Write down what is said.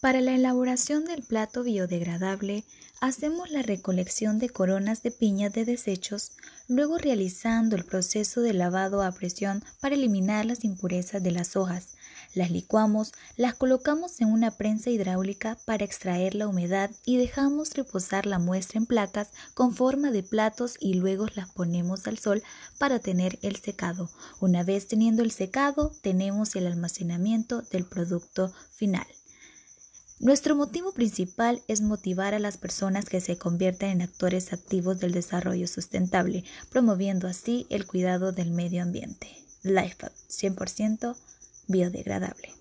Para la elaboración del plato biodegradable, hacemos la recolección de coronas de piña de desechos, luego realizando el proceso de lavado a presión para eliminar las impurezas de las hojas. Las licuamos, las colocamos en una prensa hidráulica para extraer la humedad y dejamos reposar la muestra en placas con forma de platos y luego las ponemos al sol para tener el secado. Una vez teniendo el secado, tenemos el almacenamiento del producto final. Nuestro motivo principal es motivar a las personas que se conviertan en actores activos del desarrollo sustentable, promoviendo así el cuidado del medio ambiente. LifeUp 100% biodegradable.